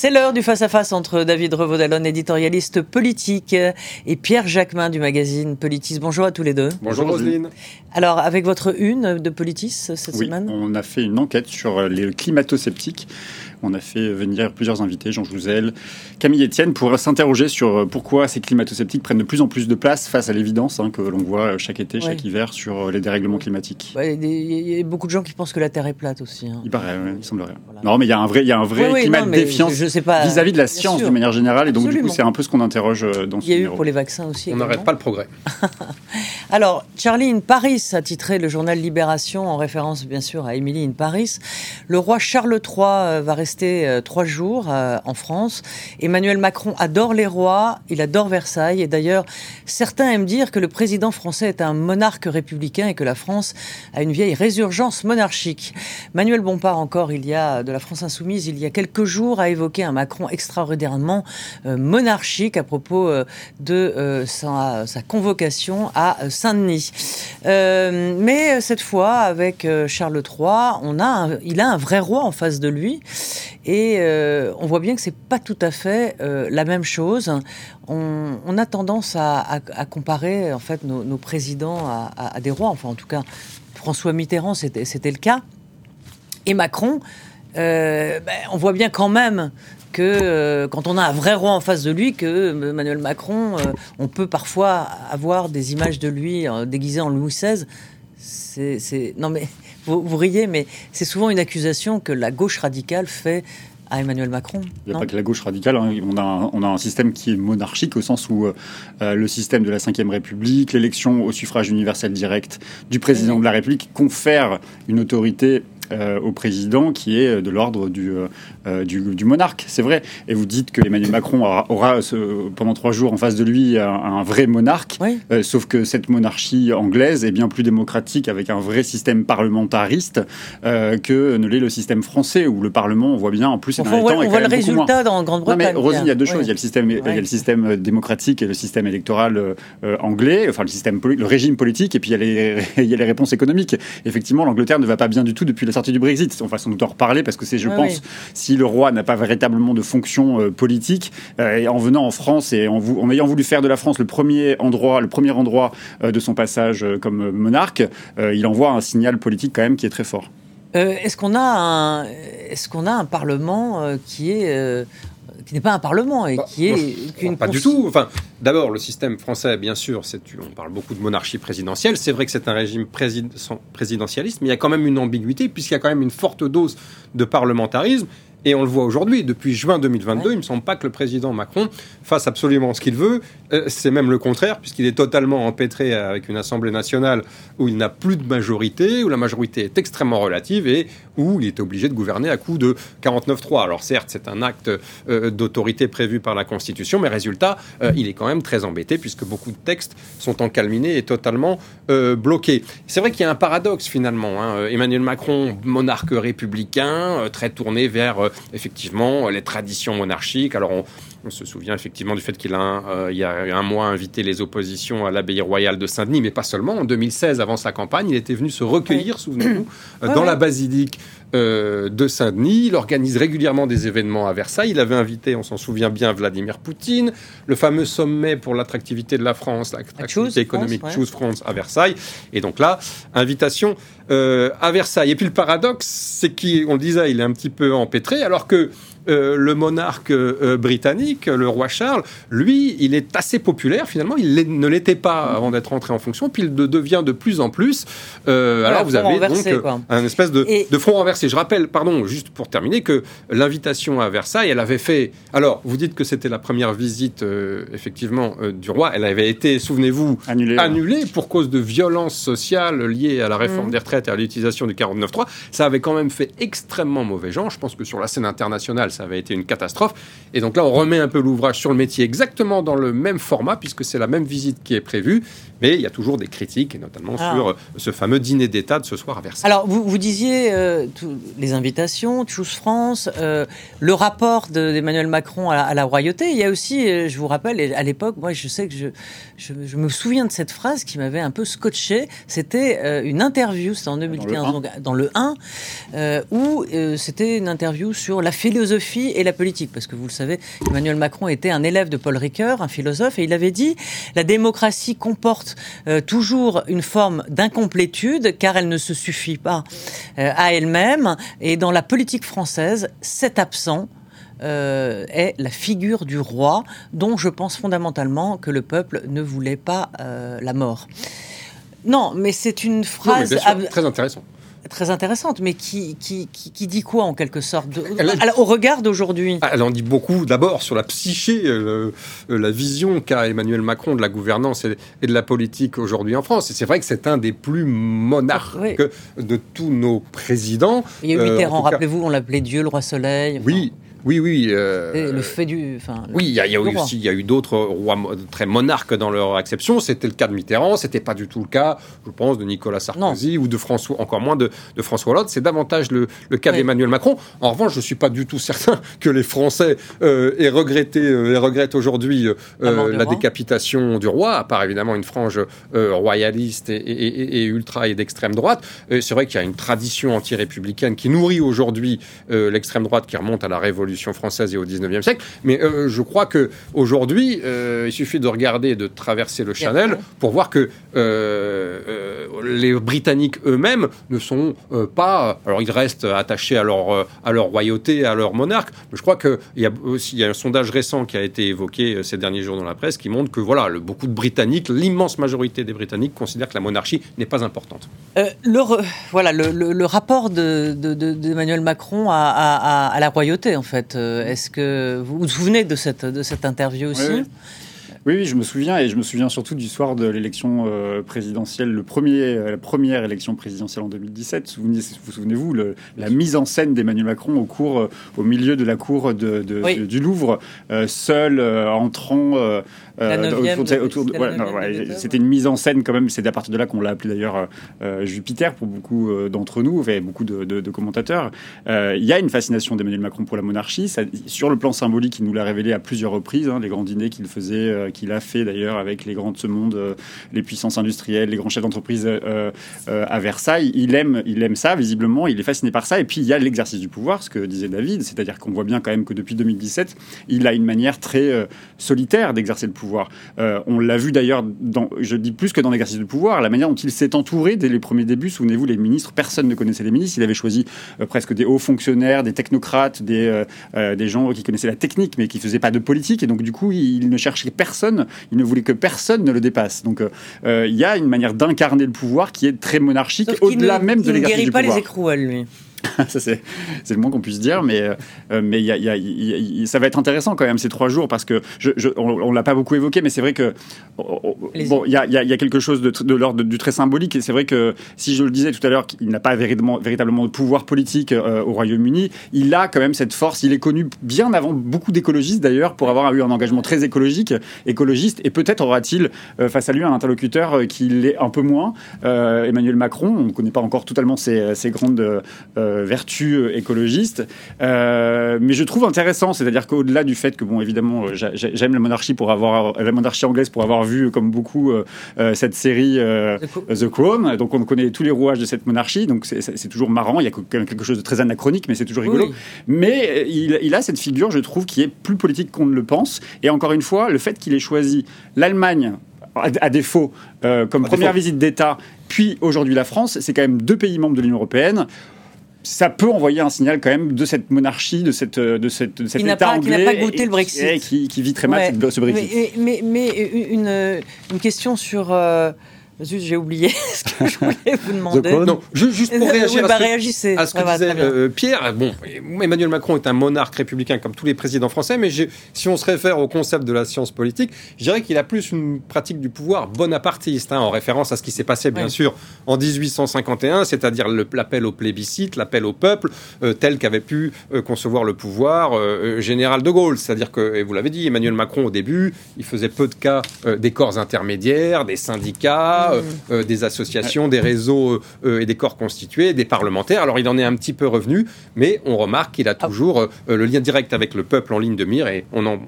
C'est l'heure du face-à-face entre David Revaudalon, éditorialiste politique, et Pierre Jacquemin du magazine Politis. Bonjour à tous les deux. Bonjour Roselyne. Alors, avec votre une de Politis cette oui, semaine? On a fait une enquête sur les climato-sceptiques on a fait venir plusieurs invités, Jean Jouzel, Camille Etienne, pour s'interroger sur euh, pourquoi ces climato-sceptiques prennent de plus en plus de place face à l'évidence hein, que l'on voit chaque été, chaque hiver sur euh, les dérèglements climatiques. Il y, a beaucoup de gens qui pensent que la Terre est plate aussi. Hein. Il paraît, il semblerait. Non, mais il y a un vrai, il y a un vrai climat de défiance vis-à-vis de la science de manière générale, et donc du coup, c'est un peu ce qu'on interroge euh, dans ce Il y a eu pour les vaccins aussi. On n'arrête pas le progrès. Alors, Charlie in Paris a titré le journal Libération en référence bien sûr à Emily in Paris. Le roi Charles III va rester trois jours euh, en France. Emmanuel Macron adore les rois, il adore Versailles. Et d'ailleurs, certains aiment dire que le président français est un monarque républicain et que la France a une vieille résurgence monarchique. Manuel Bompard, encore, il y a de la France insoumise, il y a quelques jours, a évoqué un Macron extraordinairement euh, monarchique à propos euh, de sa, convocation à Saint-Denis. mais cette fois, avec Charles III, on a il a un vrai roi en face de lui. Et euh, on voit bien que c'est pas tout à fait euh, la même chose. On, a tendance à, comparer en fait nos, présidents à, des rois. Enfin, en tout cas, François Mitterrand, c'était le cas. Et Macron, euh, ben, on voit bien quand même que quand on a un vrai roi en face de lui, que Emmanuel Macron, on peut parfois avoir des images de lui déguisé en Louis XVI. C'est non mais vous, vous riez, mais c'est souvent une accusation que la gauche radicale fait à Emmanuel Macron. Il n'y a pas que la gauche radicale. Hein. On, a un, on, a un, système qui est monarchique au sens où euh, le système de la Ve République, l'élection au suffrage universel direct du président de la République confère une autorité euh, au président qui est de l'ordre du, euh, du, monarque, c'est vrai. Et vous dites que Emmanuel Macron aura, pendant trois jours en face de lui un, vrai monarque, sauf que cette monarchie anglaise est bien plus démocratique avec un vrai système parlementariste que ne l'est le système français où le Parlement, on voit bien, en plus, on voit, le résultat dans Grande-Bretagne. mais Rosine, il y a deux choses. Il y a le système, il y a le système euh, démocratique et le système électoral euh, anglais, enfin le système, le régime politique, et puis il y, a les, il y a les réponses économiques. Effectivement, l'Angleterre ne va pas bien du tout depuis la sortie du Brexit. On va sans doute en reparler parce que c'est, je pense, si le roi n'a pas véritablement de fonction euh, politique, et en venant en France et en, en, ayant voulu faire de la France le premier endroit, le premier endroit de son passage comme monarque, il envoie un signal politique quand même qui est très fort. Euh, est-ce qu'on a un, est-ce qu'on a un parlement euh, qui est euh, qui n'est pas un parlement et bah, qui est pas du tout. Enfin, d'abord le système français, bien sûr, c'est on parle beaucoup de monarchie présidentielle. C'est vrai que c'est un régime présidentialiste, mais il y a quand même une ambiguïté puisqu'il y a quand même une forte dose de parlementarisme et on le voit aujourd'hui, depuis juin 2022, il ne me semble pas que le président Macron fasse absolument ce qu'il veut. Euh, c'est même le contraire, puisqu'il est totalement empêtré avec une Assemblée nationale où il n'a plus de majorité, où la majorité est extrêmement relative et où il est obligé de gouverner à coup de 49-3. Alors certes, c'est un acte euh, d'autorité prévu par la Constitution, mais résultat, euh, il est quand même très embêté, puisque beaucoup de textes sont encalminés et totalement bloqués. C'est vrai qu'il y a un paradoxe finalement. Hein. Emmanuel Macron, monarque républicain, très tourné vers effectivement les traditions monarchiques. Alors on, se souvient effectivement du fait qu'il a, euh, il y a un mois, invité les oppositions à l'abbaye royale de Saint-Denis, mais pas seulement. En 2016, avant sa campagne, il était venu se recueillir, souvenez-vous, euh, dans la basilique euh, de Saint-Denis. Il organise régulièrement des événements à Versailles. Il avait invité, on s'en souvient bien, Vladimir Poutine, le fameux sommet pour l'attractivité de la France, l'attractivité économique Choose France à Versailles. Et donc là, invitation à Versailles. Et puis le paradoxe, c'est qu'on le disait, il est un petit peu empêtré, alors que euh, le monarque euh, britannique, le roi Charles, lui, il est assez populaire finalement. Il ne l'était pas avant d'être entré en fonction, puis il le devient de plus en plus. Euh, alors vous avez donc un espèce de, de, front renversé. Je rappelle, pardon, juste pour terminer, que l'invitation à Versailles, elle avait fait. Alors vous dites que c'était la première visite effectivement du roi. Elle avait été, souvenez-vous, annulée, pour cause de violences sociales liées à la réforme mmh. des retraites et à l'utilisation du 49.3. Ça avait quand même fait extrêmement mauvais genre. Je pense que sur la scène internationale, ça avait été une catastrophe. Et donc là, on remet un peu l'ouvrage sur le métier exactement dans le même format, puisque c'est la même visite qui est prévue. Mais il y a toujours des critiques, et notamment ah. sur euh, ce fameux dîner d'État de ce soir à Versailles. Alors, vous, vous disiez euh, les invitations, Choose France, euh, le rapport d'Emmanuel Macron à la, royauté. Il y a aussi, je vous rappelle, à l'époque, moi, je sais que je, je, me souviens de cette phrase qui m'avait un peu scotché. C'était une interview, c'était en 2015, dans le 1, dans le 1 où c'était une interview sur la philosophie et la politique. Parce que vous le savez, Emmanuel Macron était un élève de Paul Ricoeur, un philosophe, et il avait dit la démocratie comporte euh, toujours une forme d'incomplétude, car elle ne se suffit pas euh, à elle-même. Et dans la politique française, cet absent euh, est la figure du roi, dont je pense fondamentalement que le peuple ne voulait pas la mort. Non, mais c'est une phrase très intéressante très intéressante, mais qui, qui, qui, dit quoi en quelque sorte Au regard d'aujourd'hui? Elle en dit beaucoup d'abord sur la psyché, euh, la vision qu'a Emmanuel Macron de la gouvernance et, de la politique aujourd'hui en France. Et c'est vrai que c'est un des plus monarques de tous nos présidents. Il y a Mitterrand, rappelez-vous, on l'appelait Dieu, le roi soleil. Oui. Oui, oui. Euh, le fait du. oui, il y, a, eu aussi, il y a eu d'autres rois très monarques dans leur acception. C'était le cas de Mitterrand, c'était pas du tout le cas, je pense, de Nicolas Sarkozy ou de François, encore moins de, François Hollande. C'est davantage le, cas d'Emmanuel Macron. En revanche, je suis pas du tout certain que les Français euh, aient regretté euh, et regrettent aujourd'hui la décapitation du roi, à part évidemment une frange royaliste et, ultra et d'extrême droite. C'est vrai qu'il y a une tradition anti-républicaine qui nourrit aujourd'hui l'extrême droite qui remonte à la Révolution française et au 19e siècle. Mais euh, je crois que aujourd'hui, euh, il suffit de regarder, de traverser le Chanel pour voir que euh, les Britanniques eux-mêmes ne sont pas. Alors, ils restent attachés à leur, à leur royauté, à leur monarque. Mais je crois qu'il y a aussi il y a un sondage récent qui a été évoqué ces derniers jours dans la presse qui montre que voilà, le, beaucoup de Britanniques, l'immense majorité des Britanniques considèrent que la monarchie n'est pas importante. le, voilà, le, le, rapport d'Emmanuel de, Macron à, à la royauté, en fait. Euh, est-ce que vous vous souvenez de cette, interview aussi je me souviens, et je me souviens surtout du soir de l'élection euh, présidentielle, le premier, euh, la première élection présidentielle en 2017. Souvenez, vous souvenez-vous, la mise en scène d'Emmanuel Macron au, cours, au milieu de la cour de, du Louvre, seul, entrant c'était une mise en scène quand même. C'est à partir de là qu'on l'a appelé d'ailleurs euh, euh, Jupiter pour beaucoup euh, d'entre nous, enfin, beaucoup de, commentateurs. Il y a une fascination d'Emmanuel Macron pour la monarchie. sur le plan symbolique, il nous l'a révélé à plusieurs reprises. Hein, les grands dîners qu'il faisait, qu'il a fait d'ailleurs avec les grands de ce monde, les puissances industrielles, les grands chefs d'entreprise à Versailles. Il aime, il aime ça visiblement. Il est fasciné par ça. Et puis il y a l'exercice du pouvoir, ce que disait David, c'est-à-dire qu'on voit bien quand même que depuis 2017, il a une manière très solitaire d'exercer le pouvoir euh, on l'a vu d'ailleurs, je dis plus que dans l'exercice du pouvoir, la manière dont il s'est entouré dès les premiers débuts. Souvenez-vous, les ministres, personne ne connaissait les ministres. Il avait choisi euh, presque des hauts fonctionnaires, des technocrates, des, euh, des gens qui connaissaient la technique, mais qui faisaient pas de politique. Et donc, du coup, il ne cherchait personne. Il ne voulait que personne ne le dépasse. Donc, il y a une manière d'incarner le pouvoir qui est très monarchique, au-delà même de l'exercice du pouvoir. Il ne guérit pas les écrouelles, lui. ça, c'est, le moins qu'on puisse dire, mais, euh, mais y a, y a, ça va être intéressant quand même ces trois jours parce que je, on, ne l'a pas beaucoup évoqué, mais c'est vrai que bon, il y a, y a, quelque chose de, de l'ordre du très symbolique et c'est vrai que si je le disais tout à l'heure, qu'il n'a pas véritablement, véritablement de pouvoir politique euh, au Royaume-Uni, il a quand même cette force. Il est connu bien avant beaucoup d'écologistes d'ailleurs pour avoir eu un engagement très écologique, écologiste, et peut-être aura-t-il euh, face à lui un interlocuteur qui l'est un peu moins, Emmanuel Macron. On ne connaît pas encore totalement ses, ses grandes euh, vertu euh, écologiste. Euh, mais je trouve intéressant, c'est-à-dire qu'au-delà du fait que, bon, évidemment, j'aime la monarchie pour avoir la monarchie anglaise pour avoir vu, comme beaucoup, cette série The Crown. Donc, on connaît tous les rouages de cette monarchie. Donc, c'est toujours marrant. Il y a quelque chose de très anachronique, mais c'est toujours rigolo. Mais il, a cette figure, je trouve, qui est plus politique qu'on ne le pense. Et encore une fois, le fait qu'il ait choisi l'Allemagne à, défaut, comme première visite d'État, puis aujourd'hui la France, c'est quand même deux pays membres de l'Union européenne ça peut envoyer un signal quand même de cette monarchie, de, cette, de, cette, de cet État pas, anglais. Qui n'a pas goûté le Brexit. Qui, qui, vit très mal ce Brexit. Mais, mais, une, une, question sur. Euh, j'ai oublié ce que je voulais vous demander. Non, juste pour réagir bah, à, ce que, disait euh, Pierre. Bon, Emmanuel Macron est un monarque républicain comme tous les présidents français, mais si on se réfère au concept de la science politique, je dirais qu'il a plus une pratique du pouvoir bonapartiste, hein, en référence à ce qui s'est passé bien sûr en 1851, c'est-à-dire l'appel au plébiscite, l'appel au peuple, euh, tel qu'avait pu euh, concevoir le pouvoir général de Gaulle. C'est-à-dire que, et vous l'avez dit, Emmanuel Macron au début, il faisait peu de cas des corps intermédiaires, des syndicats a mm. des associations, des réseaux et des corps constitués, des parlementaires. Alors il en est un petit peu revenu, mais on remarque qu'il a ah. toujours le lien direct avec le peuple en ligne de mire et on,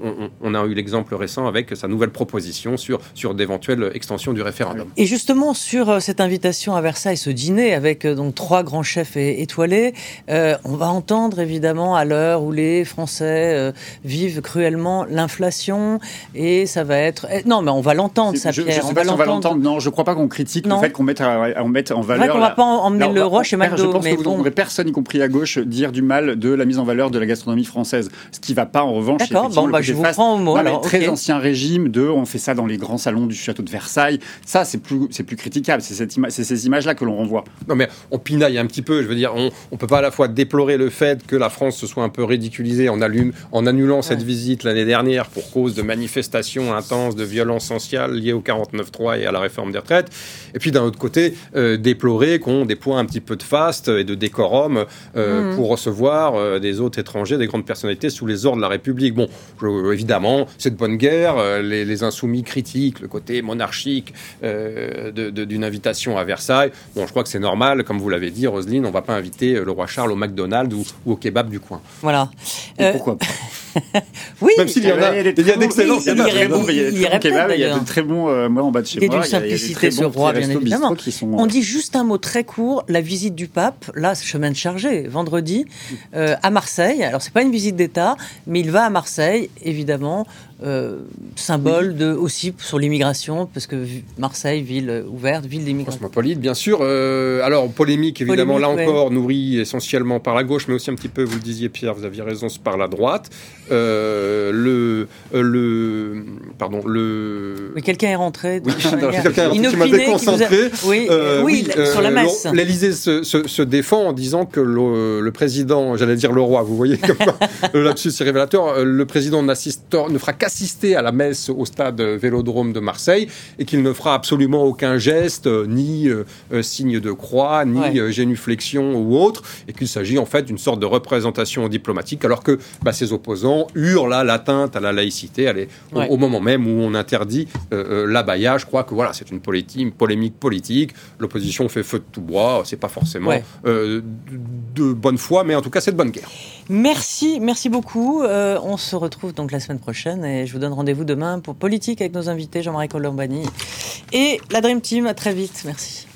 on, a eu l'exemple récent avec sa nouvelle proposition sur, sur d'éventuelles extensions du référendum. Et justement, sur cette invitation à Versailles, ce dîner avec donc trois grands chefs étoilés, on va entendre évidemment à l'heure où les Français vivent cruellement l'inflation et ça va être. Eh, non, mais on va l'entendre, ça, Pierre. Je, sais on pas va si on va l'entendre. Non, je crois pas qu'on critique le fait qu'on mette, on mette en valeur. Vrai qu'on va pas emmener le roi chez McDo. Je pense que vous n'entendrez personne, y compris à gauche, dire du mal de la mise en valeur de la gastronomie française. Ce qui va pas, en revanche, D'accord, bon, bah, je vous prends au mot. alors, très ancien régime de, on fait ça dans les grands salons du château de Versailles. Ça, c'est plus, c'est plus critiquable. C'est cette c'est ces images-là que l'on renvoie. Non, mais on pinaille un petit peu. Je veux dire, on, on peut pas à la fois déplorer le fait que la France se soit un peu ridiculisée en, allume, en annulant cette visite l'année dernière pour cause de manifestations intenses, de violences sociales liées au 49-3 et à la réforme des retraites. Et puis d'un autre côté, euh, déplorer qu'on des points un petit peu de faste et de décorum euh, mmh. pour recevoir euh, des hôtes étrangers, des grandes personnalités sous les ordres de la République. Bon, évidemment, c'est de bonne guerre. Les, insoumis critiquent le côté monarchique d'une invitation à Versailles. Bon, je crois que c'est normal, comme vous l'avez dit, Roselyne, on ne va pas inviter le roi Charles au McDonald's ou, ou au kebab du coin. Voilà. pourquoi pas oui, même s'il y en a, il y a d'excellents. Il y a très bons, il y a de très bons, moi en bas de chez moi. Et d'une simplicité ce roi, bien évidemment. On dit juste un mot très court, la visite du pape, là, chemin de chargé, vendredi, euh, à Marseille. Alors, c'est pas une visite d'État, mais il va à Marseille, évidemment, euh, symbole de, aussi sur l'immigration, parce que Marseille, ville ouverte, ville d'immigration. Cosmopolite, bien sûr. Euh, alors, polémique, évidemment, là encore, nourrie essentiellement par la gauche, mais aussi un petit peu, vous le disiez, Pierre, vous aviez raison, par la droite. Euh, le, le. Pardon, le. Mais quelqu'un est rentré. Oui, quelqu'un qui m'a déconcentré. Oui, oui, sur la messe. L'Élysée se, se, défend en disant que le, le président, j'allais dire le roi, vous voyez, le lapsus est révélateur, le président ne fera qu'à assister à la messe au stade Vélodrome de Marseille et qu'il ne fera absolument aucun geste, euh, ni euh, euh, signe de croix, ni génuflexion ou autre, et qu'il s'agit en fait d'une sorte de représentation diplomatique, alors que bah, ses opposants hurlent à l'atteinte à la laïcité allez, au, moment même où on interdit l'abaya. Je crois que voilà, c'est une, une, polémique politique. L'opposition fait feu de tout bois. C'est pas forcément de bonne foi, mais en tout cas, c'est de bonne guerre. Merci, merci beaucoup. on se retrouve donc la semaine prochaine. Et je vous donne rendez-vous demain pour Politique avec nos invités Jean-Marie Colombani et la Dream Team. À très vite. Merci.